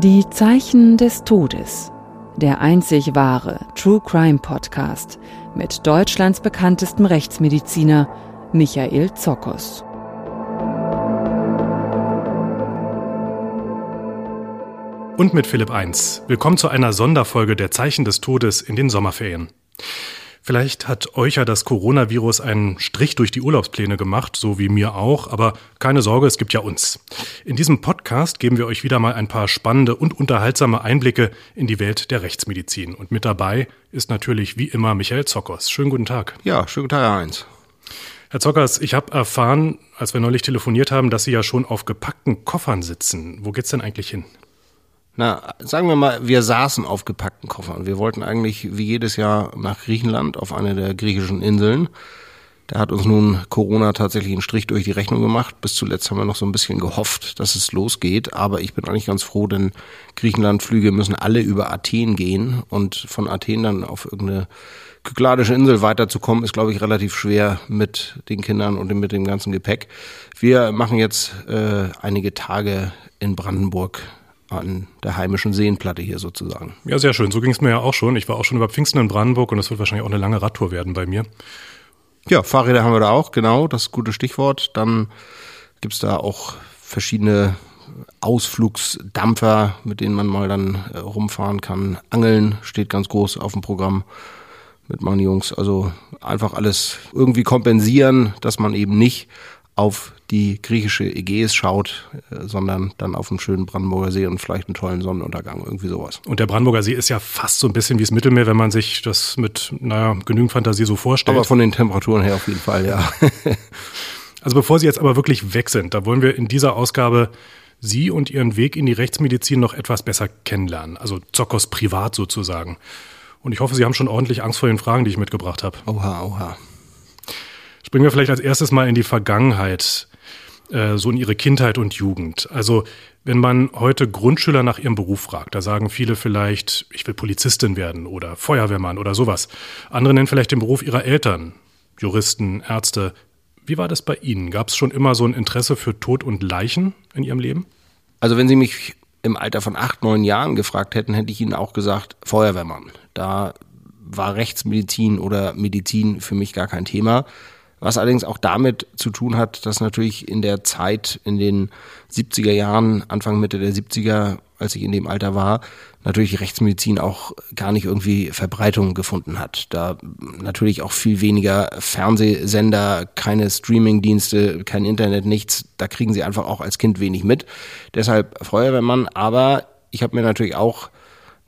Die Zeichen des Todes. Der einzig wahre True Crime Podcast mit Deutschlands bekanntestem Rechtsmediziner Michael Zokos. Und mit Philipp 1. Willkommen zu einer Sonderfolge der Zeichen des Todes in den Sommerferien. Vielleicht hat euch ja das Coronavirus einen Strich durch die Urlaubspläne gemacht, so wie mir auch, aber keine Sorge, es gibt ja uns. In diesem Podcast geben wir euch wieder mal ein paar spannende und unterhaltsame Einblicke in die Welt der Rechtsmedizin. Und mit dabei ist natürlich wie immer Michael Zockers. Schönen guten Tag. Ja, schönen guten Tag, Herr Heinz. Herr Zockers, ich habe erfahren, als wir neulich telefoniert haben, dass Sie ja schon auf gepackten Koffern sitzen. Wo geht's denn eigentlich hin? Na, sagen wir mal, wir saßen auf gepackten Koffern. Wir wollten eigentlich wie jedes Jahr nach Griechenland auf eine der griechischen Inseln. Da hat uns nun Corona tatsächlich einen Strich durch die Rechnung gemacht. Bis zuletzt haben wir noch so ein bisschen gehofft, dass es losgeht. Aber ich bin eigentlich ganz froh, denn Griechenlandflüge müssen alle über Athen gehen. Und von Athen dann auf irgendeine kykladische Insel weiterzukommen, ist, glaube ich, relativ schwer mit den Kindern und mit dem ganzen Gepäck. Wir machen jetzt äh, einige Tage in Brandenburg an der heimischen Seenplatte hier sozusagen. Ja, sehr schön. So ging es mir ja auch schon. Ich war auch schon über Pfingsten in Brandenburg und das wird wahrscheinlich auch eine lange Radtour werden bei mir. Ja, Fahrräder haben wir da auch, genau, das ist ein gutes Stichwort. Dann gibt's da auch verschiedene Ausflugsdampfer, mit denen man mal dann äh, rumfahren kann. Angeln steht ganz groß auf dem Programm mit meinen Jungs. Also einfach alles irgendwie kompensieren, dass man eben nicht auf die griechische Ägäis schaut, äh, sondern dann auf einen schönen Brandenburger See und vielleicht einen tollen Sonnenuntergang, irgendwie sowas. Und der Brandenburger See ist ja fast so ein bisschen wie das Mittelmeer, wenn man sich das mit, naja, genügend Fantasie so vorstellt. Aber von den Temperaturen her auf jeden Fall, ja. also bevor Sie jetzt aber wirklich weg sind, da wollen wir in dieser Ausgabe Sie und Ihren Weg in die Rechtsmedizin noch etwas besser kennenlernen. Also Zockos privat sozusagen. Und ich hoffe, Sie haben schon ordentlich Angst vor den Fragen, die ich mitgebracht habe. Oha, oha. Springen wir vielleicht als erstes mal in die Vergangenheit, äh, so in ihre Kindheit und Jugend. Also wenn man heute Grundschüler nach ihrem Beruf fragt, da sagen viele vielleicht, ich will Polizistin werden oder Feuerwehrmann oder sowas. Andere nennen vielleicht den Beruf ihrer Eltern, Juristen, Ärzte. Wie war das bei Ihnen? Gab es schon immer so ein Interesse für Tod und Leichen in Ihrem Leben? Also wenn Sie mich im Alter von acht, neun Jahren gefragt hätten, hätte ich Ihnen auch gesagt, Feuerwehrmann. Da war Rechtsmedizin oder Medizin für mich gar kein Thema. Was allerdings auch damit zu tun hat, dass natürlich in der Zeit, in den 70er Jahren, Anfang Mitte der 70er, als ich in dem Alter war, natürlich Rechtsmedizin auch gar nicht irgendwie Verbreitung gefunden hat. Da natürlich auch viel weniger Fernsehsender, keine Streamingdienste, kein Internet, nichts. Da kriegen sie einfach auch als Kind wenig mit. Deshalb Feuerwehrmann. Aber ich habe mir natürlich auch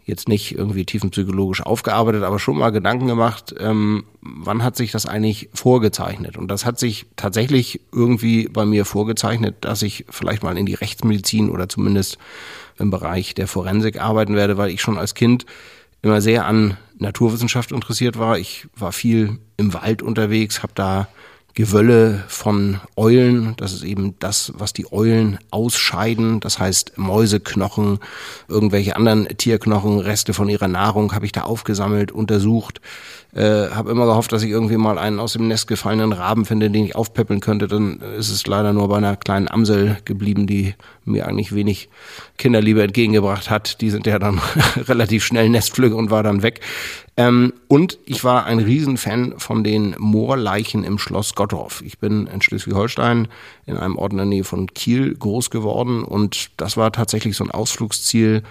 jetzt nicht irgendwie tiefenpsychologisch aufgearbeitet, aber schon mal Gedanken gemacht, ähm, wann hat sich das eigentlich vorgezeichnet? Und das hat sich tatsächlich irgendwie bei mir vorgezeichnet, dass ich vielleicht mal in die Rechtsmedizin oder zumindest im Bereich der Forensik arbeiten werde, weil ich schon als Kind immer sehr an Naturwissenschaft interessiert war. Ich war viel im Wald unterwegs, habe da Gewölle von Eulen. Das ist eben das, was die Eulen ausscheiden. Das heißt Mäuseknochen, irgendwelche anderen Tierknochen, Reste von ihrer Nahrung habe ich da aufgesammelt, untersucht. Äh, habe immer gehofft, dass ich irgendwie mal einen aus dem Nest gefallenen Raben finde, den ich aufpäppeln könnte. Dann ist es leider nur bei einer kleinen Amsel geblieben, die mir eigentlich wenig Kinderliebe entgegengebracht hat. Die sind ja dann relativ schnell Nestpflüge und war dann weg. Ähm, und ich war ein Riesenfan von den Moorleichen im Schloss Gottorf. Ich bin in Schleswig-Holstein in einem Ort in der Nähe von Kiel groß geworden und das war tatsächlich so ein Ausflugsziel,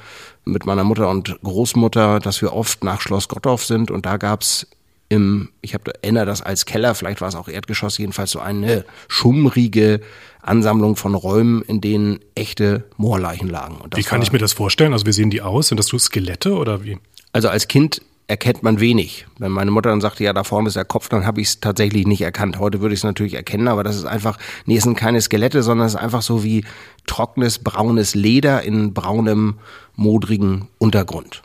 mit meiner Mutter und Großmutter, dass wir oft nach Schloss Gottorf sind und da gab's im, ich habe erinnere das als Keller, vielleicht war es auch Erdgeschoss, jedenfalls so eine schummrige Ansammlung von Räumen, in denen echte Moorleichen lagen. wie kann ich mir das vorstellen? Also wie sehen die aus? Sind das so Skelette oder wie? Also als Kind erkennt man wenig. Wenn meine Mutter dann sagte, ja, da vorne ist der Kopf, dann habe ich es tatsächlich nicht erkannt. Heute würde ich es natürlich erkennen, aber das ist einfach, nee, es sind keine Skelette, sondern es ist einfach so wie trockenes, braunes Leder in braunem, modrigen Untergrund.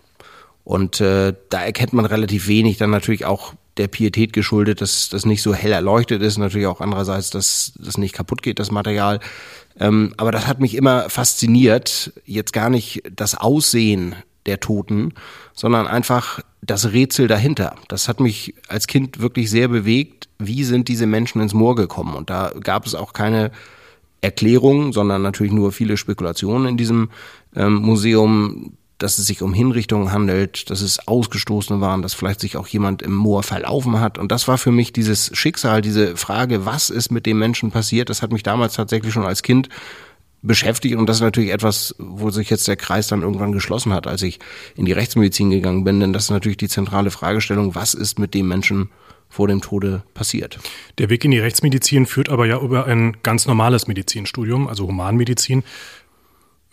Und äh, da erkennt man relativ wenig, dann natürlich auch der Pietät geschuldet, dass das nicht so hell erleuchtet ist, natürlich auch andererseits, dass das nicht kaputt geht, das Material. Ähm, aber das hat mich immer fasziniert, jetzt gar nicht das Aussehen der Toten, sondern einfach das Rätsel dahinter. Das hat mich als Kind wirklich sehr bewegt. Wie sind diese Menschen ins Moor gekommen? Und da gab es auch keine Erklärung, sondern natürlich nur viele Spekulationen in diesem ähm, Museum, dass es sich um Hinrichtungen handelt, dass es Ausgestoßene waren, dass vielleicht sich auch jemand im Moor verlaufen hat. Und das war für mich dieses Schicksal, diese Frage, was ist mit dem Menschen passiert, das hat mich damals tatsächlich schon als Kind beschäftigt und das ist natürlich etwas, wo sich jetzt der Kreis dann irgendwann geschlossen hat, als ich in die Rechtsmedizin gegangen bin, denn das ist natürlich die zentrale Fragestellung, was ist mit dem Menschen vor dem Tode passiert. Der Weg in die Rechtsmedizin führt aber ja über ein ganz normales Medizinstudium, also Humanmedizin.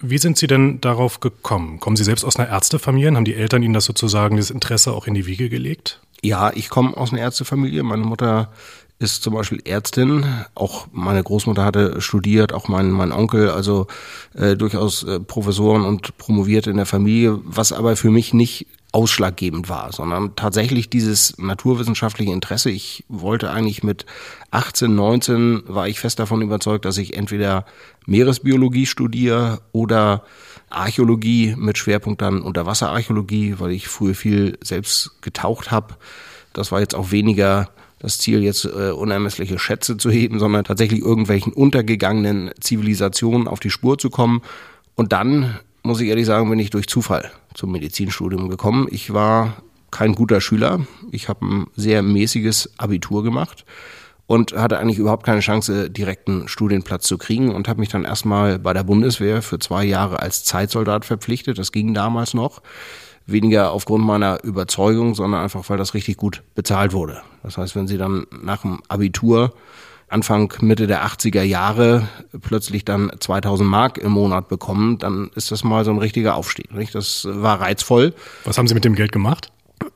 Wie sind Sie denn darauf gekommen? Kommen Sie selbst aus einer Ärztefamilie? Haben die Eltern Ihnen das sozusagen, das Interesse auch in die Wiege gelegt? Ja, ich komme aus einer Ärztefamilie. Meine Mutter ist zum Beispiel Ärztin. Auch meine Großmutter hatte studiert, auch mein, mein Onkel, also äh, durchaus äh, Professoren und promoviert in der Familie, was aber für mich nicht ausschlaggebend war, sondern tatsächlich dieses naturwissenschaftliche Interesse. Ich wollte eigentlich mit 18, 19 war ich fest davon überzeugt, dass ich entweder Meeresbiologie studiere oder Archäologie mit Schwerpunkt dann Unterwasserarchäologie, weil ich früher viel selbst getaucht habe. Das war jetzt auch weniger das Ziel, jetzt äh, unermessliche Schätze zu heben, sondern tatsächlich irgendwelchen untergegangenen Zivilisationen auf die Spur zu kommen. Und dann, muss ich ehrlich sagen, bin ich durch Zufall zum Medizinstudium gekommen. Ich war kein guter Schüler. Ich habe ein sehr mäßiges Abitur gemacht und hatte eigentlich überhaupt keine Chance, direkten Studienplatz zu kriegen und habe mich dann erstmal bei der Bundeswehr für zwei Jahre als Zeitsoldat verpflichtet. Das ging damals noch weniger aufgrund meiner Überzeugung, sondern einfach, weil das richtig gut bezahlt wurde. Das heißt, wenn Sie dann nach dem Abitur Anfang, Mitte der 80er Jahre plötzlich dann 2000 Mark im Monat bekommen, dann ist das mal so ein richtiger Aufstieg. Nicht? Das war reizvoll. Was haben Sie mit dem Geld gemacht?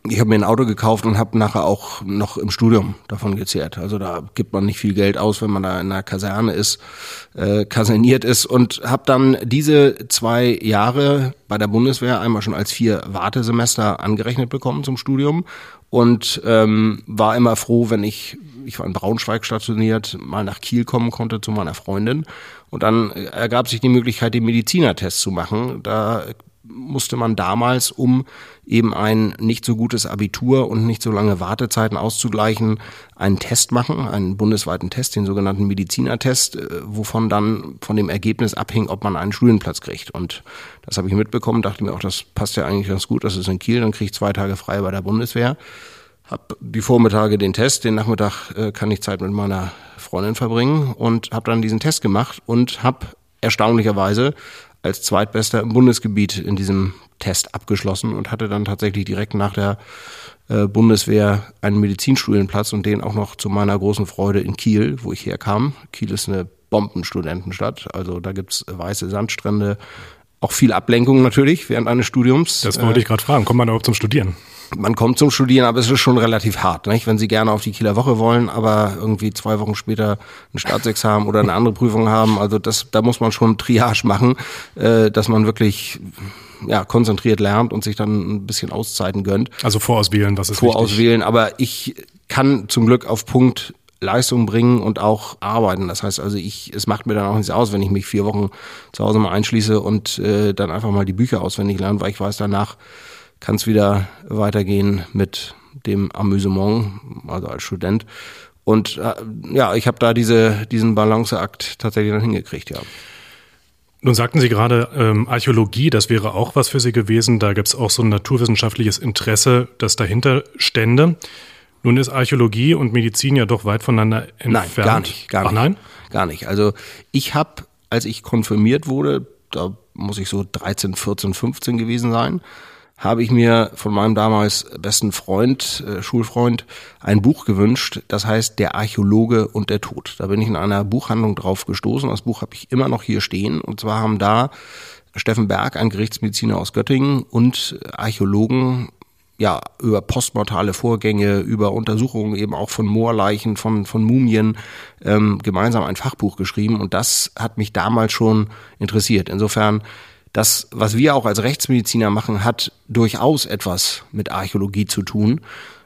Ich habe mir ein Auto gekauft und habe nachher auch noch im Studium davon gezehrt. Also da gibt man nicht viel Geld aus, wenn man da in einer Kaserne ist, äh, kaserniert ist und habe dann diese zwei Jahre bei der Bundeswehr einmal schon als vier Wartesemester angerechnet bekommen zum Studium und ähm, war immer froh, wenn ich, ich war in Braunschweig stationiert, mal nach Kiel kommen konnte zu meiner Freundin. Und dann ergab sich die Möglichkeit, den Medizinertest zu machen. Da musste man damals, um eben ein nicht so gutes Abitur und nicht so lange Wartezeiten auszugleichen, einen Test machen, einen bundesweiten Test, den sogenannten Medizinertest, äh, wovon dann von dem Ergebnis abhing, ob man einen Studienplatz kriegt. Und das habe ich mitbekommen, dachte mir auch, das passt ja eigentlich ganz gut, das ist in Kiel, dann kriege ich zwei Tage frei bei der Bundeswehr. Hab die Vormittage den Test, den Nachmittag äh, kann ich Zeit mit meiner Freundin verbringen und habe dann diesen Test gemacht und habe erstaunlicherweise als zweitbester im Bundesgebiet in diesem Test abgeschlossen und hatte dann tatsächlich direkt nach der äh, Bundeswehr einen Medizinstudienplatz und den auch noch zu meiner großen Freude in Kiel, wo ich herkam. Kiel ist eine Bombenstudentenstadt, also da gibt's weiße Sandstrände, auch viel Ablenkung natürlich während eines Studiums. Das wollte ich gerade fragen. Kommt man überhaupt zum Studieren? Man kommt zum Studieren, aber es ist schon relativ hart, nicht? wenn Sie gerne auf die Kieler Woche wollen, aber irgendwie zwei Wochen später ein Staatsexamen oder eine andere Prüfung haben. Also das, da muss man schon Triage machen, äh, dass man wirklich ja, konzentriert lernt und sich dann ein bisschen Auszeiten gönnt. Also vorauswählen, was ist Vorauswählen, wichtig? aber ich kann zum Glück auf Punkt Leistung bringen und auch arbeiten. Das heißt also, ich, es macht mir dann auch nichts aus, wenn ich mich vier Wochen zu Hause mal einschließe und äh, dann einfach mal die Bücher auswendig lerne, weil ich weiß, danach kann es wieder weitergehen mit dem Amüsement, also als Student. Und äh, ja, ich habe da diese, diesen Balanceakt tatsächlich dann hingekriegt, ja. Nun sagten Sie gerade ähm, Archäologie, das wäre auch was für Sie gewesen. Da gibt es auch so ein naturwissenschaftliches Interesse, das dahinter stände. Nun ist Archäologie und Medizin ja doch weit voneinander entfernt. Nein, gar nicht. Gar nicht. Ach nein? Gar nicht. Also ich habe, als ich konfirmiert wurde, da muss ich so 13, 14, 15 gewesen sein, habe ich mir von meinem damals besten Freund, äh, Schulfreund, ein Buch gewünscht, das heißt Der Archäologe und der Tod. Da bin ich in einer Buchhandlung drauf gestoßen. Das Buch habe ich immer noch hier stehen. Und zwar haben da Steffen Berg, ein Gerichtsmediziner aus Göttingen und Archäologen ja, über postmortale Vorgänge, über Untersuchungen eben auch von Moorleichen, von, von Mumien ähm, gemeinsam ein Fachbuch geschrieben und das hat mich damals schon interessiert. Insofern, das, was wir auch als Rechtsmediziner machen, hat durchaus etwas mit Archäologie zu tun.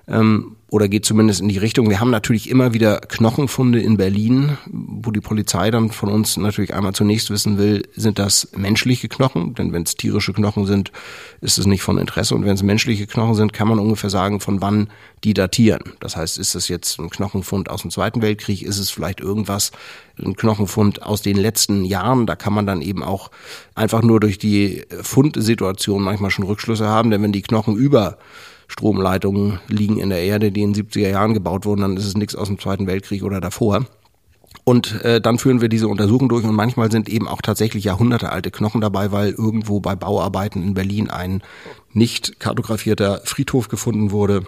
Ähm, oder geht zumindest in die Richtung. Wir haben natürlich immer wieder Knochenfunde in Berlin, wo die Polizei dann von uns natürlich einmal zunächst wissen will, sind das menschliche Knochen? Denn wenn es tierische Knochen sind, ist es nicht von Interesse. Und wenn es menschliche Knochen sind, kann man ungefähr sagen, von wann die datieren. Das heißt, ist es jetzt ein Knochenfund aus dem Zweiten Weltkrieg? Ist es vielleicht irgendwas, ein Knochenfund aus den letzten Jahren? Da kann man dann eben auch einfach nur durch die Fundsituation manchmal schon Rückschlüsse haben. Denn wenn die Knochen über Stromleitungen liegen in der Erde, die in den 70er Jahren gebaut wurden, dann ist es nichts aus dem Zweiten Weltkrieg oder davor. Und äh, dann führen wir diese Untersuchung durch und manchmal sind eben auch tatsächlich jahrhundertealte Knochen dabei, weil irgendwo bei Bauarbeiten in Berlin ein nicht kartografierter Friedhof gefunden wurde,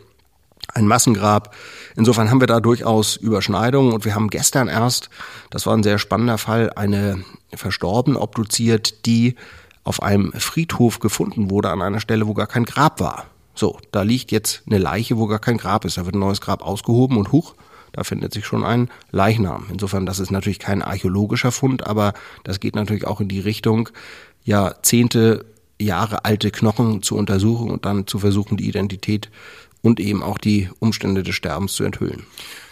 ein Massengrab. Insofern haben wir da durchaus Überschneidungen und wir haben gestern erst, das war ein sehr spannender Fall, eine Verstorbene obduziert, die auf einem Friedhof gefunden wurde an einer Stelle, wo gar kein Grab war. So, da liegt jetzt eine Leiche, wo gar kein Grab ist. Da wird ein neues Grab ausgehoben und huch, da findet sich schon ein Leichnam. Insofern, das ist natürlich kein archäologischer Fund, aber das geht natürlich auch in die Richtung, Jahrzehnte, Jahre alte Knochen zu untersuchen und dann zu versuchen, die Identität und eben auch die Umstände des Sterbens zu enthüllen.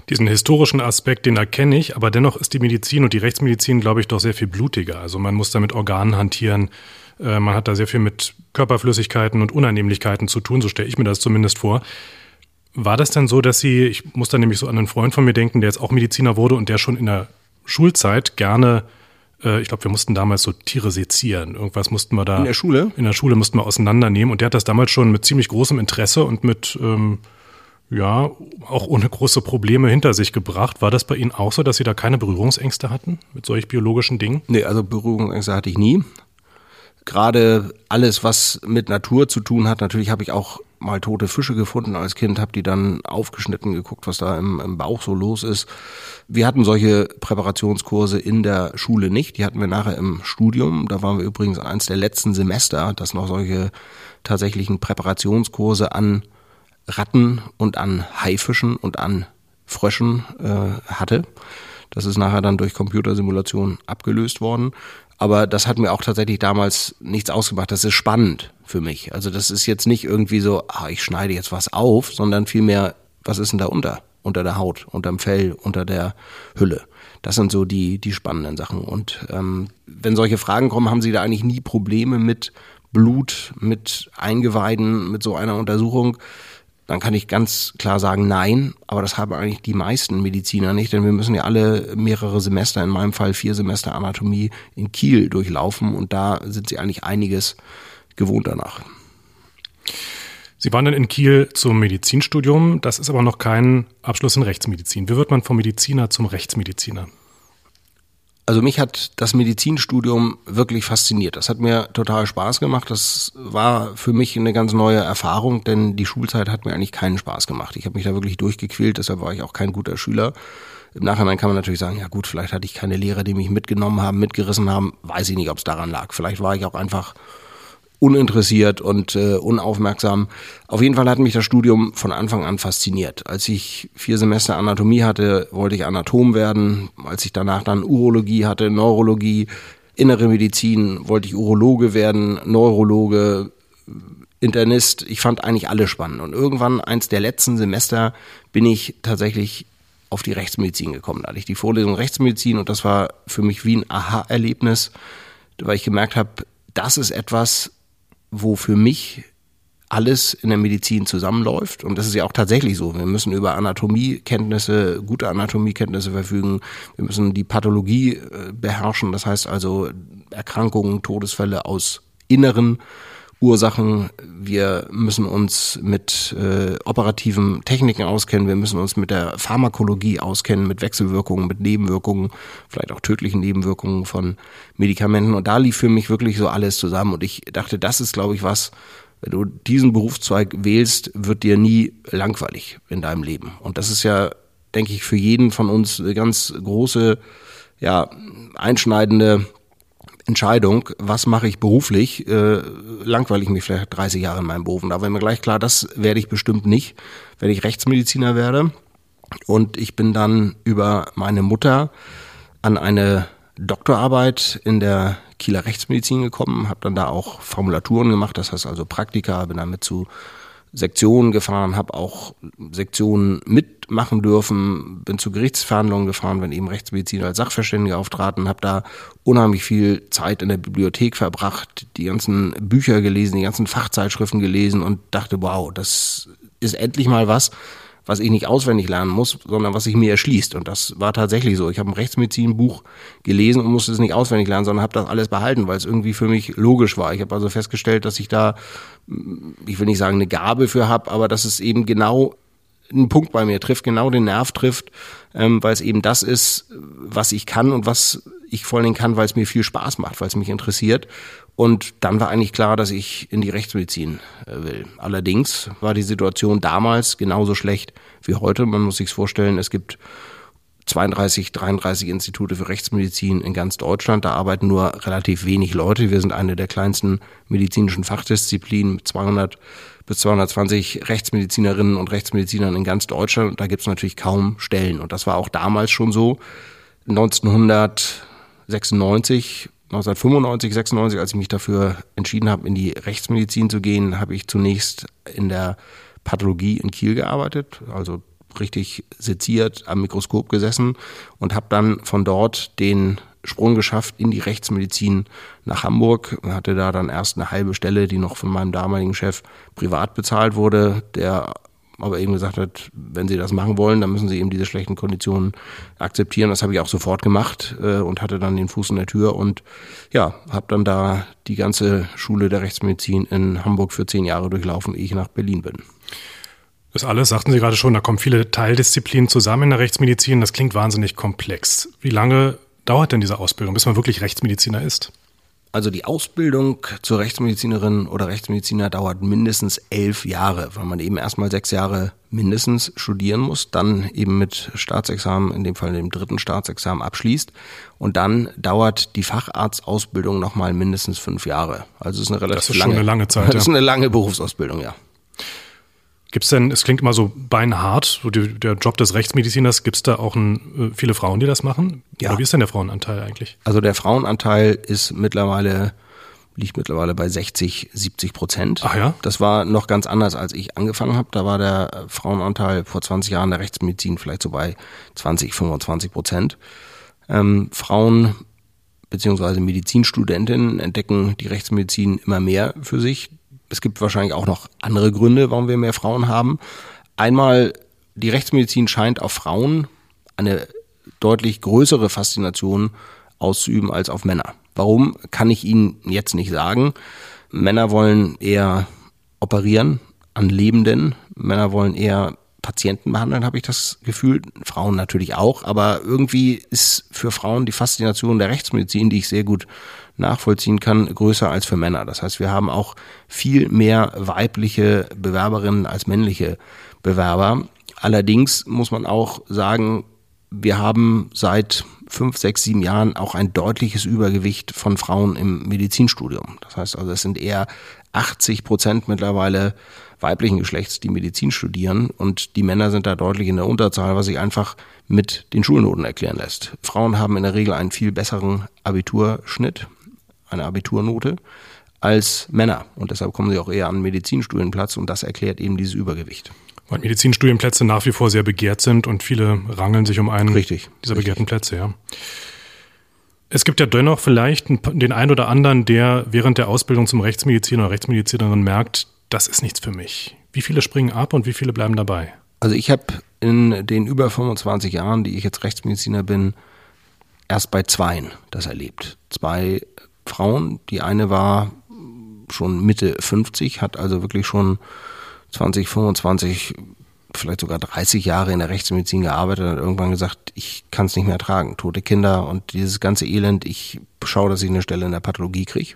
Diesen historischen Aspekt, den erkenne ich, aber dennoch ist die Medizin und die Rechtsmedizin, glaube ich, doch sehr viel blutiger. Also man muss da mit Organen hantieren, äh, man hat da sehr viel mit Körperflüssigkeiten und Unannehmlichkeiten zu tun, so stelle ich mir das zumindest vor. War das denn so, dass Sie, ich muss da nämlich so an einen Freund von mir denken, der jetzt auch Mediziner wurde und der schon in der Schulzeit gerne, äh, ich glaube, wir mussten damals so Tiere sezieren. Irgendwas mussten wir da. In der Schule? In der Schule mussten wir auseinandernehmen und der hat das damals schon mit ziemlich großem Interesse und mit, ähm, ja, auch ohne große Probleme hinter sich gebracht. War das bei Ihnen auch so, dass Sie da keine Berührungsängste hatten mit solch biologischen Dingen? Nee, also Berührungsängste hatte ich nie gerade alles, was mit Natur zu tun hat, natürlich habe ich auch mal tote Fische gefunden als Kind, habe die dann aufgeschnitten, geguckt, was da im, im, Bauch so los ist. Wir hatten solche Präparationskurse in der Schule nicht, die hatten wir nachher im Studium. Da waren wir übrigens eins der letzten Semester, das noch solche tatsächlichen Präparationskurse an Ratten und an Haifischen und an Fröschen äh, hatte. Das ist nachher dann durch Computersimulation abgelöst worden. Aber das hat mir auch tatsächlich damals nichts ausgemacht. Das ist spannend für mich. Also das ist jetzt nicht irgendwie so, ah, ich schneide jetzt was auf, sondern vielmehr, was ist denn da unter? Unter der Haut, unterm Fell, unter der Hülle. Das sind so die, die spannenden Sachen. Und ähm, wenn solche Fragen kommen, haben Sie da eigentlich nie Probleme mit Blut, mit Eingeweiden, mit so einer Untersuchung? Dann kann ich ganz klar sagen, nein, aber das haben eigentlich die meisten Mediziner nicht, denn wir müssen ja alle mehrere Semester, in meinem Fall vier Semester Anatomie in Kiel durchlaufen und da sind sie eigentlich einiges gewohnt danach. Sie waren dann in Kiel zum Medizinstudium, das ist aber noch kein Abschluss in Rechtsmedizin. Wie wird man vom Mediziner zum Rechtsmediziner? Also mich hat das Medizinstudium wirklich fasziniert. Das hat mir total Spaß gemacht. Das war für mich eine ganz neue Erfahrung, denn die Schulzeit hat mir eigentlich keinen Spaß gemacht. Ich habe mich da wirklich durchgequält, deshalb war ich auch kein guter Schüler. Im Nachhinein kann man natürlich sagen, ja gut, vielleicht hatte ich keine Lehrer, die mich mitgenommen haben, mitgerissen haben. Weiß ich nicht, ob es daran lag. Vielleicht war ich auch einfach uninteressiert und äh, unaufmerksam. Auf jeden Fall hat mich das Studium von Anfang an fasziniert. Als ich vier Semester Anatomie hatte, wollte ich Anatom werden. Als ich danach dann Urologie hatte, Neurologie, innere Medizin, wollte ich Urologe werden, Neurologe, Internist. Ich fand eigentlich alle spannend. Und irgendwann, eins der letzten Semester, bin ich tatsächlich auf die Rechtsmedizin gekommen. Da hatte ich die Vorlesung Rechtsmedizin und das war für mich wie ein Aha-Erlebnis, weil ich gemerkt habe, das ist etwas, wo für mich alles in der Medizin zusammenläuft. Und das ist ja auch tatsächlich so. Wir müssen über Anatomiekenntnisse, gute Anatomiekenntnisse verfügen. Wir müssen die Pathologie äh, beherrschen. Das heißt also Erkrankungen, Todesfälle aus inneren Ursachen. Wir müssen uns mit äh, operativen Techniken auskennen. Wir müssen uns mit der Pharmakologie auskennen, mit Wechselwirkungen, mit Nebenwirkungen, vielleicht auch tödlichen Nebenwirkungen von Medikamenten. Und da lief für mich wirklich so alles zusammen. Und ich dachte, das ist, glaube ich, was, wenn du diesen Berufszweig wählst, wird dir nie langweilig in deinem Leben. Und das ist ja, denke ich, für jeden von uns eine ganz große, ja, einschneidende Entscheidung, was mache ich beruflich, äh, langweile ich mich vielleicht 30 Jahre in meinem Beruf. Und da war mir gleich klar, das werde ich bestimmt nicht, wenn ich Rechtsmediziner werde. Und ich bin dann über meine Mutter an eine Doktorarbeit in der Kieler Rechtsmedizin gekommen, habe dann da auch Formulaturen gemacht, das heißt also Praktika, bin damit zu Sektionen gefahren, habe auch Sektionen mitmachen dürfen, bin zu Gerichtsverhandlungen gefahren, wenn eben Rechtsmediziner als Sachverständige auftraten, habe da unheimlich viel Zeit in der Bibliothek verbracht, die ganzen Bücher gelesen, die ganzen Fachzeitschriften gelesen und dachte, wow, das ist endlich mal was, was ich nicht auswendig lernen muss, sondern was sich mir erschließt. Und das war tatsächlich so. Ich habe ein Rechtsmedizinbuch gelesen und musste es nicht auswendig lernen, sondern habe das alles behalten, weil es irgendwie für mich logisch war. Ich habe also festgestellt, dass ich da, ich will nicht sagen eine Gabe für habe, aber dass es eben genau einen Punkt bei mir trifft, genau den Nerv trifft, ähm, weil es eben das ist, was ich kann und was ich vor allen Dingen kann, weil es mir viel Spaß macht, weil es mich interessiert. Und dann war eigentlich klar, dass ich in die Rechtsmedizin äh, will. Allerdings war die Situation damals genauso schlecht wie heute. Man muss sich vorstellen, es gibt 32, 33 Institute für Rechtsmedizin in ganz Deutschland. Da arbeiten nur relativ wenig Leute. Wir sind eine der kleinsten medizinischen Fachdisziplinen mit 200 bis 220 Rechtsmedizinerinnen und Rechtsmedizinern in ganz Deutschland. Und da gibt es natürlich kaum Stellen. Und das war auch damals schon so. 1996 1995, 96, als ich mich dafür entschieden habe, in die Rechtsmedizin zu gehen, habe ich zunächst in der Pathologie in Kiel gearbeitet, also richtig seziert am Mikroskop gesessen und habe dann von dort den Sprung geschafft in die Rechtsmedizin nach Hamburg. Hatte da dann erst eine halbe Stelle, die noch von meinem damaligen Chef privat bezahlt wurde, der aber eben gesagt hat, wenn Sie das machen wollen, dann müssen Sie eben diese schlechten Konditionen akzeptieren. Das habe ich auch sofort gemacht äh, und hatte dann den Fuß in der Tür und ja, habe dann da die ganze Schule der Rechtsmedizin in Hamburg für zehn Jahre durchlaufen, ehe ich nach Berlin bin. Das alles, sagten Sie gerade schon, da kommen viele Teildisziplinen zusammen in der Rechtsmedizin. Das klingt wahnsinnig komplex. Wie lange dauert denn diese Ausbildung, bis man wirklich Rechtsmediziner ist? Also die Ausbildung zur Rechtsmedizinerin oder Rechtsmediziner dauert mindestens elf Jahre, weil man eben erstmal sechs Jahre mindestens studieren muss, dann eben mit Staatsexamen, in dem Fall dem dritten Staatsexamen abschließt und dann dauert die Facharztausbildung nochmal mindestens fünf Jahre. Also es ist eine relativ das ist lange, schon eine lange Zeit. Das ist eine lange Berufsausbildung, ja. Gibt es denn, es klingt immer so beinhart, so die, der Job des Rechtsmediziners, gibt es da auch ein, äh, viele Frauen, die das machen? Ja. Oder wie ist denn der Frauenanteil eigentlich? Also der Frauenanteil ist mittlerweile liegt mittlerweile bei 60, 70 Prozent. Ach ja? Das war noch ganz anders, als ich angefangen habe. Da war der äh, Frauenanteil vor 20 Jahren der Rechtsmedizin vielleicht so bei 20, 25 Prozent. Ähm, Frauen beziehungsweise Medizinstudentinnen entdecken die Rechtsmedizin immer mehr für sich. Es gibt wahrscheinlich auch noch andere Gründe, warum wir mehr Frauen haben. Einmal, die Rechtsmedizin scheint auf Frauen eine deutlich größere Faszination auszuüben als auf Männer. Warum, kann ich Ihnen jetzt nicht sagen. Männer wollen eher operieren an Lebenden. Männer wollen eher Patienten behandeln, habe ich das Gefühl. Frauen natürlich auch, aber irgendwie ist für Frauen die Faszination der Rechtsmedizin, die ich sehr gut nachvollziehen kann, größer als für Männer. Das heißt, wir haben auch viel mehr weibliche Bewerberinnen als männliche Bewerber. Allerdings muss man auch sagen, wir haben seit fünf, sechs, sieben Jahren auch ein deutliches Übergewicht von Frauen im Medizinstudium. Das heißt also, es sind eher 80 Prozent mittlerweile weiblichen Geschlechts, die Medizin studieren und die Männer sind da deutlich in der Unterzahl, was sich einfach mit den Schulnoten erklären lässt. Frauen haben in der Regel einen viel besseren Abiturschnitt, eine Abiturnote als Männer und deshalb kommen sie auch eher an Medizinstudienplatz und das erklärt eben dieses Übergewicht. Weil Medizinstudienplätze nach wie vor sehr begehrt sind und viele rangeln sich um einen richtig, dieser richtig. begehrten Plätze, ja. Es gibt ja dennoch vielleicht den einen oder anderen, der während der Ausbildung zum Rechtsmediziner oder Rechtsmedizinerin merkt, das ist nichts für mich. Wie viele springen ab und wie viele bleiben dabei? Also ich habe in den über 25 Jahren, die ich jetzt Rechtsmediziner bin, erst bei zweien das erlebt. Zwei Frauen, die eine war schon Mitte 50, hat also wirklich schon 20, 25, vielleicht sogar 30 Jahre in der Rechtsmedizin gearbeitet und hat irgendwann gesagt, ich kann es nicht mehr ertragen. Tote Kinder und dieses ganze Elend, ich schaue, dass ich eine Stelle in der Pathologie kriege.